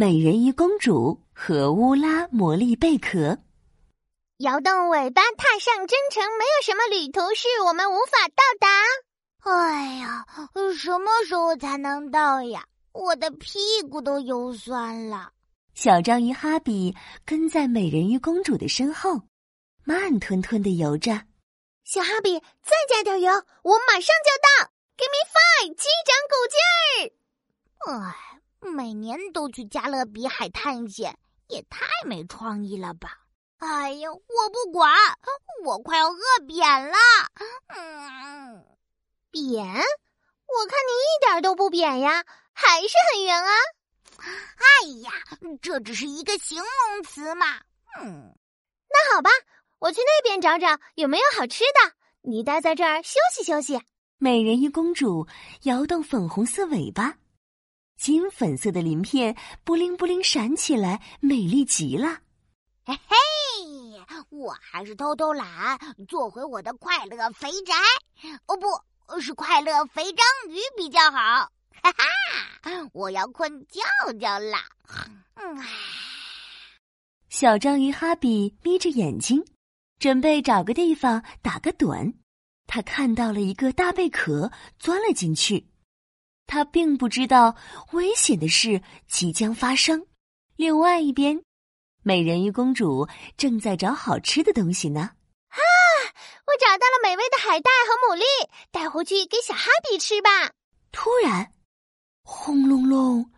美人鱼公主和乌拉魔力贝壳。摇动尾巴，踏上征程，没有什么旅途是我们无法到达。哎呀，什么时候才能到呀？我的屁股都游酸了。小章鱼哈比跟在美人鱼公主的身后，慢吞吞的游着。小哈比，再加点油，我马上就到。Give me five，击掌鼓劲儿。哎，每年都去加勒比海探险，也太没创意了吧！哎呀，我不管，我快要饿扁了。嗯，扁？我看你一点都不扁呀，还是很圆啊。哎呀，这只是一个形容词嘛。嗯，那好吧，我去那边找找有没有好吃的。你待在这儿休息休息。美人鱼公主摇动粉红色尾巴，金粉色的鳞片布灵布灵闪起来，美丽极了。嘿嘿，我还是偷偷懒，做回我的快乐肥宅。哦，不是快乐肥章鱼比较好。哈哈，我要困觉觉了。嗯，小章鱼哈比眯着眼睛，准备找个地方打个盹。他看到了一个大贝壳，钻了进去。他并不知道危险的事即将发生。另外一边，美人鱼公主正在找好吃的东西呢。啊！我找到了美味的海带和牡蛎，带回去给小哈比吃吧。突然，轰隆隆，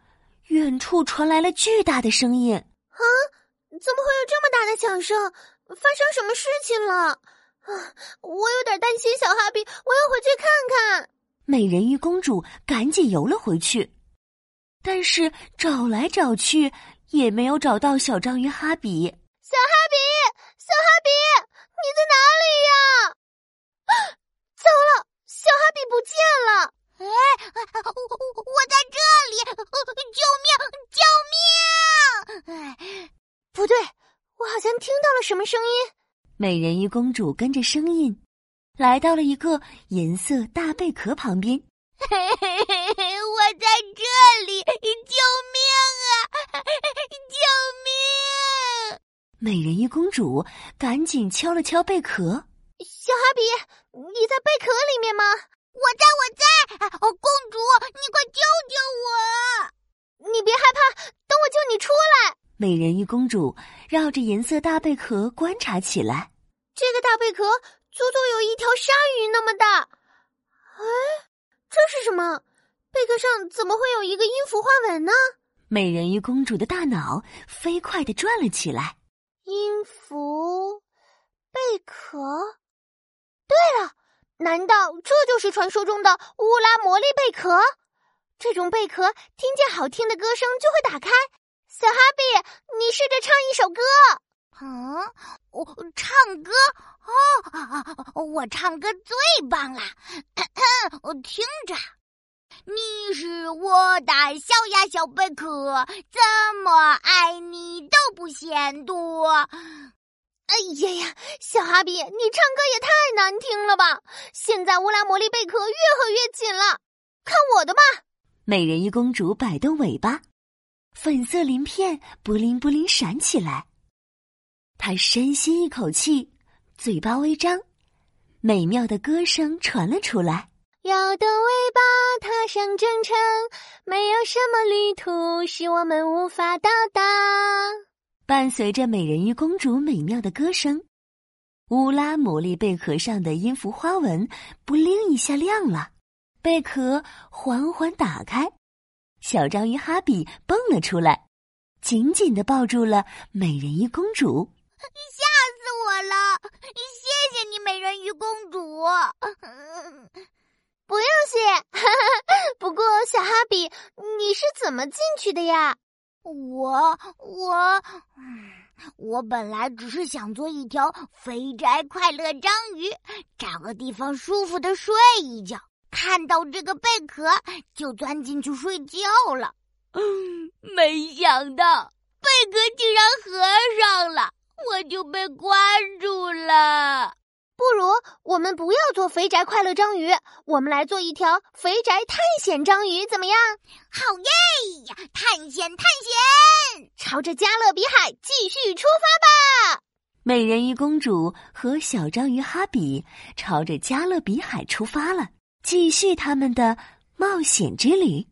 远处传来了巨大的声音。啊！怎么会有这么大的响声？发生什么事情了？啊，我有点担心小哈比，我要回去看看。美人鱼公主赶紧游了回去，但是找来找去也没有找到小章鱼哈比。小哈比，小哈比，你在哪里呀？糟了，小哈比不见了！哎，我我在这里，救命，救命！哎，不对，我好像听到了什么声音。美人鱼公主跟着声音，来到了一个银色大贝壳旁边。嘿嘿嘿嘿，我在这里，救命啊！救命！美人鱼公主赶紧敲了敲贝壳。小哈比，你在贝壳里面吗？我在，我在。哦公主，你快救救我！你别害怕，等我救你出来。美人鱼公主绕着银色大贝壳观察起来。这个大贝壳足足有一条鲨鱼那么大，哎，这是什么？贝壳上怎么会有一个音符花纹呢？美人鱼公主的大脑飞快的转了起来。音符贝壳，对了，难道这就是传说中的乌拉魔力贝壳？这种贝壳听见好听的歌声就会打开。小哈比，你试着唱一首歌。嗯，我唱歌哦，我唱歌最棒了。我听着，你是我的小呀小贝壳，怎么爱你都不嫌多。哎呀呀，小哈比，你唱歌也太难听了吧！现在乌拉魔力贝壳越合越紧了，看我的吧！美人鱼公主摆动尾巴，粉色鳞片布灵布灵闪起来。他深吸一口气，嘴巴微张，美妙的歌声传了出来。摇动尾巴，踏上征程，没有什么旅途是我们无法到达。伴随着美人鱼公主美妙的歌声，乌拉魔力贝壳上的音符花纹不灵一下亮了，贝壳缓缓打开，小章鱼哈比蹦了出来，紧紧的抱住了美人鱼公主。吓死我了！谢谢你，美人鱼公主。不用谢。不过，小哈比，你是怎么进去的呀？我我我本来只是想做一条肥宅快乐章鱼，找个地方舒服的睡一觉。看到这个贝壳，就钻进去睡觉了。嗯，没想到贝壳竟然合上了。我就被关住了。不不如我们不要做肥宅快乐章鱼，我们来做一条肥宅探险章鱼，怎么样？好耶！探险，探险，朝着加勒比海继续出发吧！美人鱼公主和小章鱼哈比朝着加勒比海出发了，继续他们的冒险之旅。